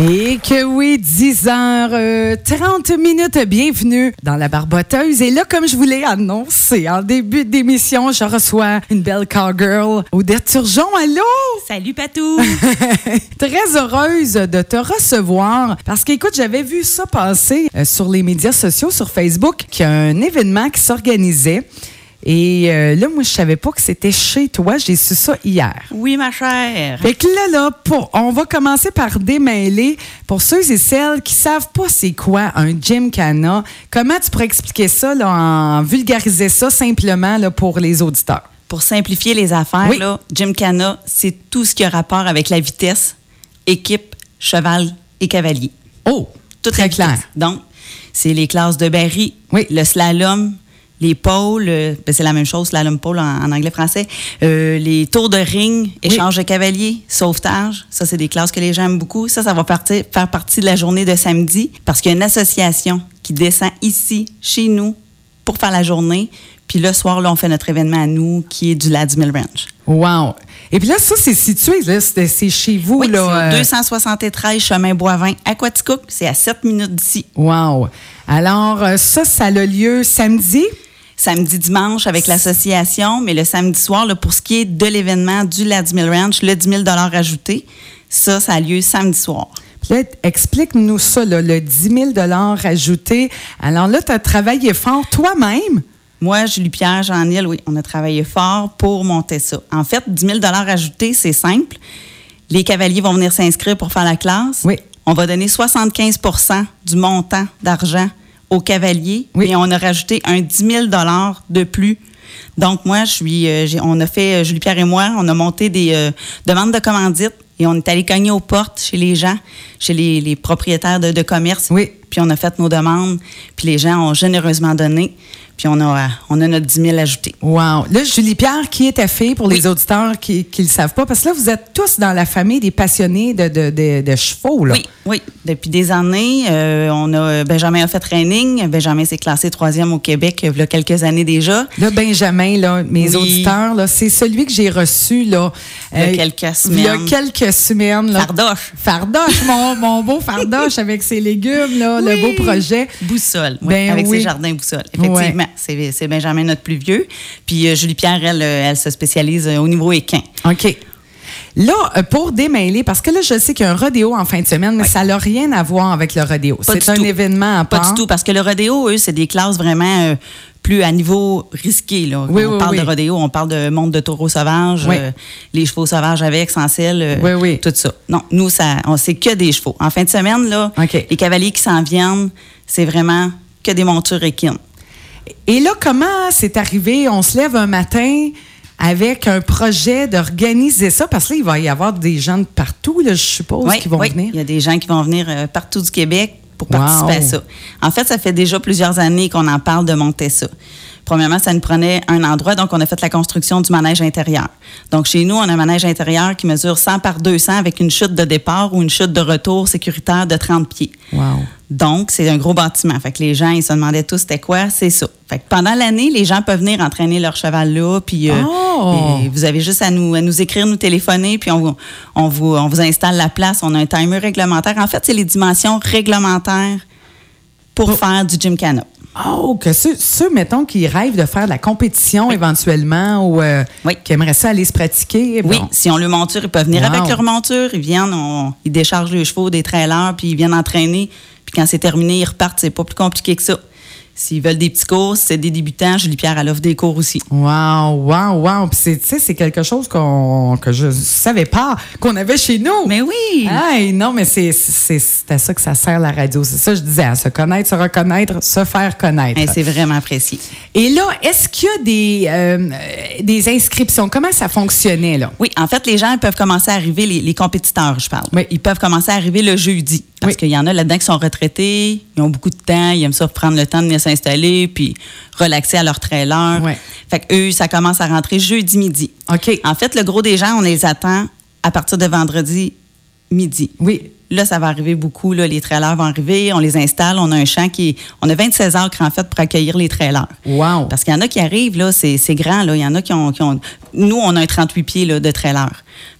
Et que oui, 10 heures, euh, 30 minutes, bienvenue dans la barboteuse. Et là, comme je vous l'ai annoncé en début d'émission, je reçois une belle cowgirl, Odette Turgeon. Allô? Salut Patou! Très heureuse de te recevoir parce qu'écoute, j'avais vu ça passer euh, sur les médias sociaux, sur Facebook, qu'il y a un événement qui s'organisait. Et euh, là, moi, je savais pas que c'était chez toi. J'ai su ça hier. Oui, ma chère. Fait que là, là, pour, on va commencer par démêler. Pour ceux et celles qui savent pas c'est quoi un gymkhana, comment tu pourrais expliquer ça, là, en vulgariser ça simplement là, pour les auditeurs? Pour simplifier les affaires, Oui. là, Gymkhana, c'est tout ce qui a rapport avec la vitesse, équipe, cheval et cavalier. Oh, Tout très la clair. Donc, c'est les classes de Barry, Oui. le slalom, les pôles, euh, ben, c'est la même chose, slalom pôle en, en anglais-français, euh, les tours de ring, échange de cavaliers, sauvetage, ça, c'est des classes que les gens aiment beaucoup. Ça, ça va partir, faire partie de la journée de samedi parce qu'il y a une association qui descend ici, chez nous, pour faire la journée. Puis le soir, là, on fait notre événement à nous qui est du Ladmill Ranch. Wow. Et puis là, ça, c'est situé, c'est chez vous, Oui, là. euh, 273 chemin Boivin à Quaticook. C'est à 7 minutes d'ici. Wow. Alors, euh, ça, ça a lieu samedi? Samedi, dimanche avec l'association, mais le samedi soir, là, pour ce qui est de l'événement du Ladmill Ranch, le 10 000 ajouté, ça, ça a lieu samedi soir. Explique-nous ça, là, le 10 000 ajouté. Alors là, tu as travaillé fort toi-même? Moi, Julie Pierre, Jean-Nil, oui, on a travaillé fort pour monter ça. En fait, 10 000 ajouté, c'est simple. Les cavaliers vont venir s'inscrire pour faire la classe. Oui. On va donner 75% du montant d'argent aux cavaliers. Oui. Et on a rajouté un 10 000 de plus. Donc, moi, je suis, euh, j'ai- on a fait, euh, Julie Pierre et moi, on a monté des euh, demandes de commandite et on est allé cogner aux portes chez les gens, chez les, les propriétaires de, de commerce. Oui. Puis on a fait nos demandes, puis les gens ont généreusement donné, puis on a, on a notre 10 000 ajouté. Wow. Là, Julie Pierre, qui est ta fille pour les auditeurs qui ne le savent pas? Parce que là, vous êtes tous dans la famille des passionnés de, de, de, de chevaux, là. Oui, oui. Depuis des années, euh, on a Benjamin a fait training. Benjamin s'est classé troisième au Québec il y a quelques années déjà. Là, Benjamin, là, mes Oui. auditeurs, là, c'est celui que j'ai reçu là, Il y a euh, quelques il y a semaines. quelques semaines. Là. Fardoche. Fardoche, mon, mon beau fardoche avec ses légumes, là, le beau projet. Boussole, oui, Ben avec ses jardins boussole. Effectivement, c'est c'est Benjamin notre plus vieux. Puis euh, Julie Pierre, elle, euh, elle se spécialise euh, au niveau équin. OK. Là, pour démêler, parce que là, je sais qu'il y a un rodéo en fin de semaine, mais ça n'a rien à voir avec le rodéo. Pas C'est un tout. événement à Pas part. du tout, parce que le rodéo, eux, c'est des classes vraiment euh, plus à niveau risqué. Là. Oui, on oui, parle de rodéo, on parle de monde de taureaux sauvages, euh, les chevaux sauvages avec, sans selle, euh, Oui, oui. tout ça. Non, nous, ça, on c'est que des chevaux. En fin de semaine, là, les cavaliers qui s'en viennent, c'est vraiment que des montures équines. Et là, comment c'est arrivé? On se lève un matin avec un projet d'organiser ça, parce que là, il va y avoir des gens de partout, là, je suppose, Oui, qui vont oui. venir. Il y a des gens qui vont venir euh, partout du Québec pour Wow. participer à ça. En fait, ça fait déjà plusieurs années qu'on en parle de monter ça. Premièrement, ça nous prenait un endroit, donc on a fait la construction du manège intérieur. Donc chez nous, on a un manège intérieur qui mesure 100 par 200 avec une chute de départ ou une chute de retour sécuritaire de 30 pieds. Wow. Donc, c'est un gros bâtiment. Fait que les gens, ils se demandaient tous c'était quoi, c'est ça. Fait que pendant l'année, les gens peuvent venir entraîner leur cheval là, puis euh, Oh! vous avez juste à nous, à nous écrire, nous téléphoner, puis on, vous- on, vous, on vous installe la place. On a un timer réglementaire. En fait, c'est les dimensions réglementaires pour Oh. faire du gymkhana. Oh, que ceux, ceux, mettons, qui rêvent de faire de la compétition éventuellement ou euh, Oui. qui aimeraient ça aller se pratiquer. Oui, si on le monture, ils peuvent venir Wow. avec leur monture. Ils viennent, on- ils déchargent les chevaux des trailers, puis ils viennent entraîner. Puis quand c'est terminé, ils repartent. C'est pas plus compliqué que ça. S'ils veulent des petits cours, si c'est des débutants, Julie Pierre, elle offre des cours aussi. Wow, wow, wow. Puis c'est, tu sais, c'est quelque chose qu'on, que je savais pas qu'on avait chez nous. Mais oui! Hey, non, mais c'est, c'est, c'est à ça que ça sert la radio. C'est ça que je disais, à se connaître, se reconnaître, se faire connaître. Hey, c'est vraiment apprécié. Et là, est-ce qu'il y a des, euh, des inscriptions? Comment ça fonctionnait, là? Oui, en fait, les gens peuvent commencer à arriver, les, les compétiteurs, je parle. Oui. Ils peuvent commencer à arriver le jeudi. Parce Oui. qu'il y en a là-dedans qui sont retraités, ils ont beaucoup de temps, ils aiment ça prendre le temps de venir s'installer, puis relaxer à leur trailer. Fait que eux, ça commence à rentrer jeudi midi. OK. En fait, le gros des gens, on les attend à partir de vendredi midi. Oui. Là, ça va arriver beaucoup. Là, les trailers vont arriver, on les installe. On a un champ qui est. On a 26 acres, en fait, pour accueillir les trailers. Wow. Parce qu'il y en a qui arrivent, là, c'est c'est grand, là. Il y en a qui ont, qui ont nous, on a un 38 pieds là, de trailer.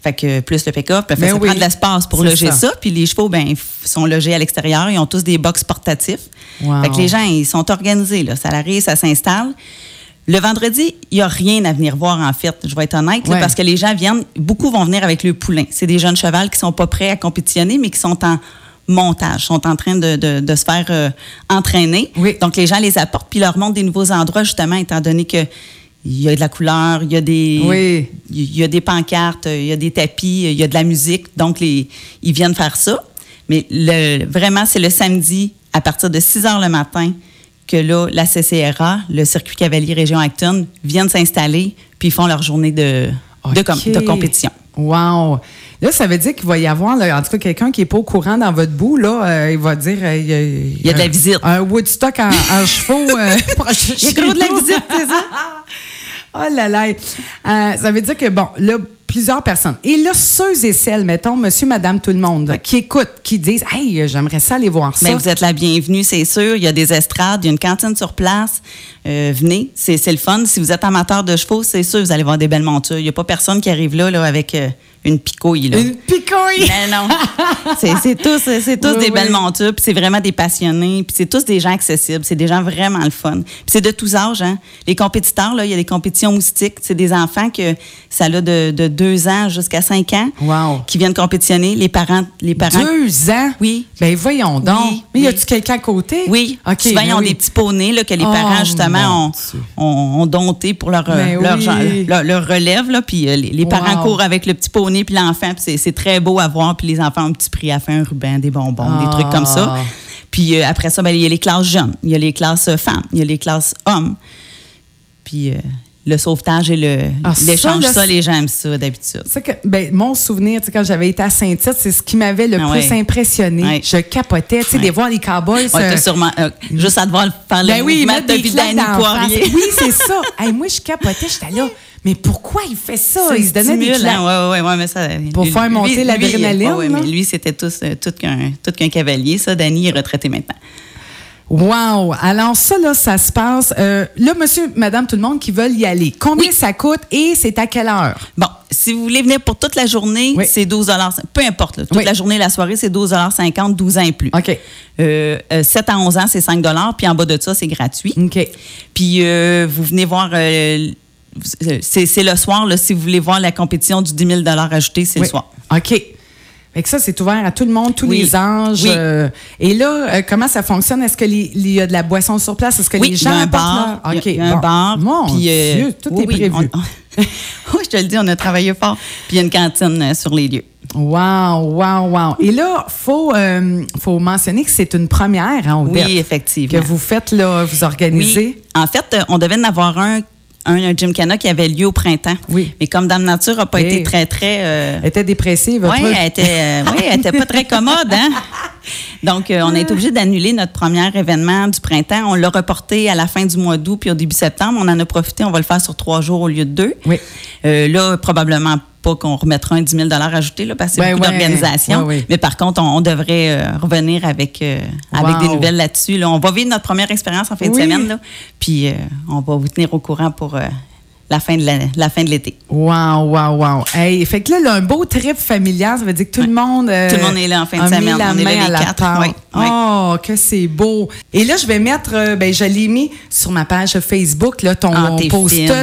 Fait que plus le pick-up, ça oui. prend de l'espace pour loger ça. ça. Puis les chevaux, ben, sont logés à l'extérieur. Ils ont tous des box portatifs. Wow. Fait que les gens, ils sont organisés. Là. Ça arrive, ça s'installe. Le vendredi, il n'y a rien à venir voir, en fait. Je vais être honnête, là, parce que les gens viennent, beaucoup vont venir avec le poulain. C'est des jeunes chevals qui sont pas prêts à compétitionner, mais qui sont en montage, sont en train de, de- de se faire euh, entraîner. Oui. Donc, les gens les apportent, puis leur montrent des nouveaux endroits, justement, étant donné que il y a de la couleur, il y a des, Oui. il y a des pancartes, il y a des tapis, il y a de la musique. Donc, les, ils viennent faire ça. Mais le, vraiment, c'est le samedi, à partir de 6 heures le matin, que là, la CCRA, le Circuit Cavalier Région Acton, viennent s'installer, puis ils font leur journée de, de, com- OK. de compétition. Wow. Là, ça veut dire qu'il va y avoir, là, en tout cas, quelqu'un qui n'est pas au courant dans votre bout, là, euh, il va dire. euh, il, y a, il y a de la visite. Un Woodstock en, en chevaux. euh, Il y a gros de la visite, c'est ça? Oh là là. Ça veut dire que, bon, là, plusieurs personnes. Et là, ceux et celles, mettons, monsieur, madame, tout le monde, qui écoutent, qui disent, hey, j'aimerais ça aller voir ça. Mais vous êtes la bienvenue, c'est sûr. Il y a des estrades, il y a une cantine sur place. Euh, venez, c'est c'est le fun. Si vous êtes amateur de chevaux, c'est sûr, vous allez voir des belles montures. Il n'y a pas personne qui arrive là, là avec euh, une picouille. Là. Une picouille. Mais non. C'est tous, c'est tous Oui, des oui. belles montures, puis c'est vraiment des passionnés, puis c'est tous des gens accessibles, c'est des gens vraiment le fun. Puis c'est de tous âges, hein. Les compétiteurs, là, il y a des compétitions moustiques, c'est des enfants que ça a de, de deux ans jusqu'à cinq ans Wow. qui viennent compétitionner. Les parents, les parents. Deux ans? Oui. Ben voyons donc. Oui, Mais y a-tu quelqu'un à côté? Oui, OK. souvent, ils ben ont des petits poneys là, que les Oh, parents, justement, ont, ont, ont dompté pour leur, Ben leur, leur, leur relève. Là, puis euh, les, les parents Wow. courent avec le petit poney puis l'enfant. C'est- très beau à voir. Puis les enfants ont un petit prix à faire, un ruban, des bonbons, des Ah. trucs comme ça. Puis euh, après ça, ben, il y a les classes jeunes, il y a les classes euh, femmes, il y a les classes hommes. Puis euh, le sauvetage et le Ah, ça, l'échange, ça, les gens aiment ça d'habitude. C'est que, ben, mon souvenir, quand j'avais été à Saint-Tite, c'est ce qui m'avait le Ah plus ouais. impressionné. Ouais. Je capotais, tu sais, Ouais. de voir les cowboys. Euh, sûrement euh, juste à devoir faire le ben oui, mouvement de Poirier. Oui, c'est ça. Hey, moi, je capotais, j'étais là. Mais pourquoi il fait ça? Ça, il se donnait des stimule, hein, ouais, ouais, ouais, mais ça, Pour lui- faire monter l'adrénaline, là. mais lui, c'était euh, tout qu'un tout qu'un cavalier. Ça, Danny est retraité maintenant. Wow! Alors, ça, là, ça se passe. euh, là, monsieur, madame, tout le monde qui veulent y aller. Combien Oui. ça coûte et c'est à quelle heure? Bon, si vous voulez venir pour toute la journée, Oui. c'est 12 Peu importe, là, toute Oui. la journée, la soirée, c'est 12,50 12 ans et plus. OK. Euh, euh, 7 à 11 ans, c'est 5 puis en bas de ça, c'est gratuit. OK. Puis euh, vous venez voir, euh, c'est c'est le soir, là, si vous voulez voir la compétition du 10 000 ajouté, c'est Oui. le soir. OK. Fait que ça, c'est ouvert à tout le monde, tous Oui. les âges. Oui. euh, et là, euh, comment ça fonctionne? Est-ce qu'il y a de la boisson sur place? Est-ce que Oui, les il y gens a un bar. leur- il y a- un bon. bar. Mon puis, euh, Dieu, tout oui, est prévu. on- oui, je te le dis, on a travaillé fort. Puis il y a une cantine sur les lieux. Wow, wow, wow. Et là, faut, euh, faut mentionner que c'est une première, hein, Oui, effectivement. que vous faites, là, vous organisez. Oui. En fait, on devait en avoir un, un, un Gymkhana qui avait lieu au printemps. Oui. Mais comme Dame Nature n'a pas Eh. été très, très. euh, Elle était dépressive, oui, elle était, euh, oui, elle était pas très commode, hein? Donc, euh, on a été obligé d'annuler notre premier événement du printemps. On l'a reporté à la fin du mois d'août puis au début septembre. On en a profité. On va le faire sur trois jours au lieu de deux. Oui. Là, probablement pas qu'on remettra un 10 000 ajouté, là, parce que c'est Ben beaucoup ouais. d'organisation. Ouais, ouais. Mais par contre, on, on devrait euh, revenir avec, euh, avec des nouvelles là-dessus. là. On va vivre notre première expérience en fin Oui. de semaine. Là, puis, euh, on va vous tenir au courant pour la fin de la, la fin de l'été. Wow, wow, wow. Hey, fait que là, là, un beau trip familial, ça veut dire que tout le monde. euh, Tout le monde est là en fin de semaine. la On est là main les à la quatre. Oh, que c'est beau. Et là, je vais mettre, euh, ben, je l'ai mis sur ma page Facebook, là, ton Ah, fine,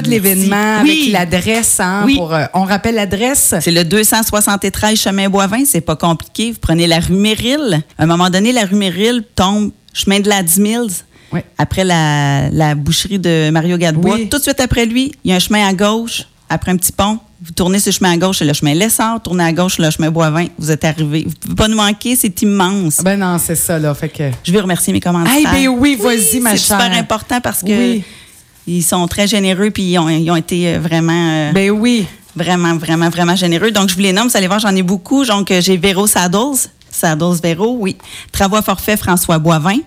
de l'événement avec l'adresse. Hein, Oui. pour, euh, on rappelle l'adresse. C'est le 273 chemin Boivin, c'est pas compliqué. Vous prenez la rue Méril. À un moment donné, la rue Méril tombe chemin de la 10 Mills. Oui. Après la, la boucherie de Mario Gadebois. Oui. Tout de suite après lui, il y a un chemin à gauche, après un petit pont. Vous tournez ce chemin à gauche, c'est le chemin Lessard. Tournez à gauche, le chemin Boivin. Vous êtes arrivé. Vous pouvez pas nous manquer, c'est immense. Ben non, c'est ça, là. Fait que. Je veux remercier mes commanditaires. Eh ben oui, vas-y, ma C'est chère. super important parce que ils sont très généreux puis ils ont, ils ont été euh, vraiment... euh, Ben oui. Vraiment, vraiment, vraiment généreux. Donc, je vous les nomme. Vous allez voir, j'en ai beaucoup. Donc, euh, j'ai Véro Saddles. Saddles Véro, oui. Travaux à forfait François Boivin.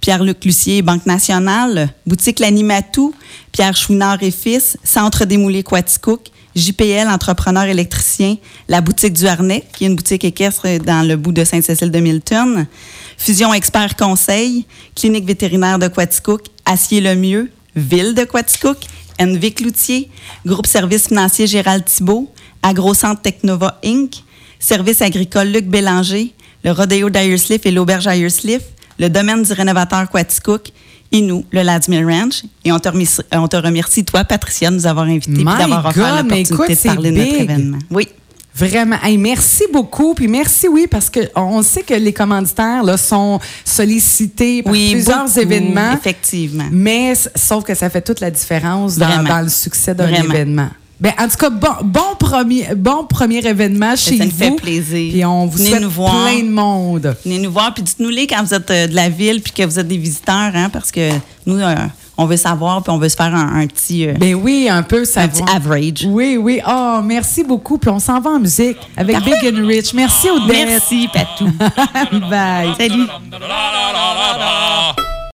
Pierre-Luc Lucier, Banque nationale. Boutique L'Animatou. Pierre Chouinard et Fils. Centre des moulés Quaticook. JPL, entrepreneur électricien. La boutique du Harnais, qui est une boutique équestre dans le bout de Sainte-Cécile de Milton. Fusion Expert Conseil. Clinique vétérinaire de Quaticook. Acier le Mieux. Ville de Quaticook. NV Cloutier, Groupe Services financiers Gérald Thibault, AgroCentre Technova Inc., Service agricole Luc Bélanger, le Rodeo d'Ayersliff et l'Auberge Ayersliff, le domaine du rénovateur Quaticook et nous, le Ladmill Ranch. Et on te, remercie, on te remercie, toi, Patricia, de nous avoir invités et d'avoir offert l'opportunité de parler de notre événement. Oui. Vraiment. merci beaucoup. Puis merci, oui, parce qu'on sait que les commanditaires là, sont sollicités par plusieurs événements. Effectivement. Mais sauf que ça fait toute la différence dans, dans le succès d'un événement. Ben, en tout cas, bon, bon, premier, bon premier événement chez vous. Ça nous fait plaisir. Puis on vous souhaite plein de monde. Venez nous voir, puis dites-nous-les quand vous êtes euh, de la ville, puis que vous êtes des visiteurs, hein, parce que nous, euh, on veut savoir, puis on veut se faire un, petit... Euh, ben oui, un peu savoir. Un petit average. Oui, oui. Oh, merci beaucoup. Puis on s'en va en musique avec Big and Rich. Merci, Odette. Merci, Patou. Bye. Salut.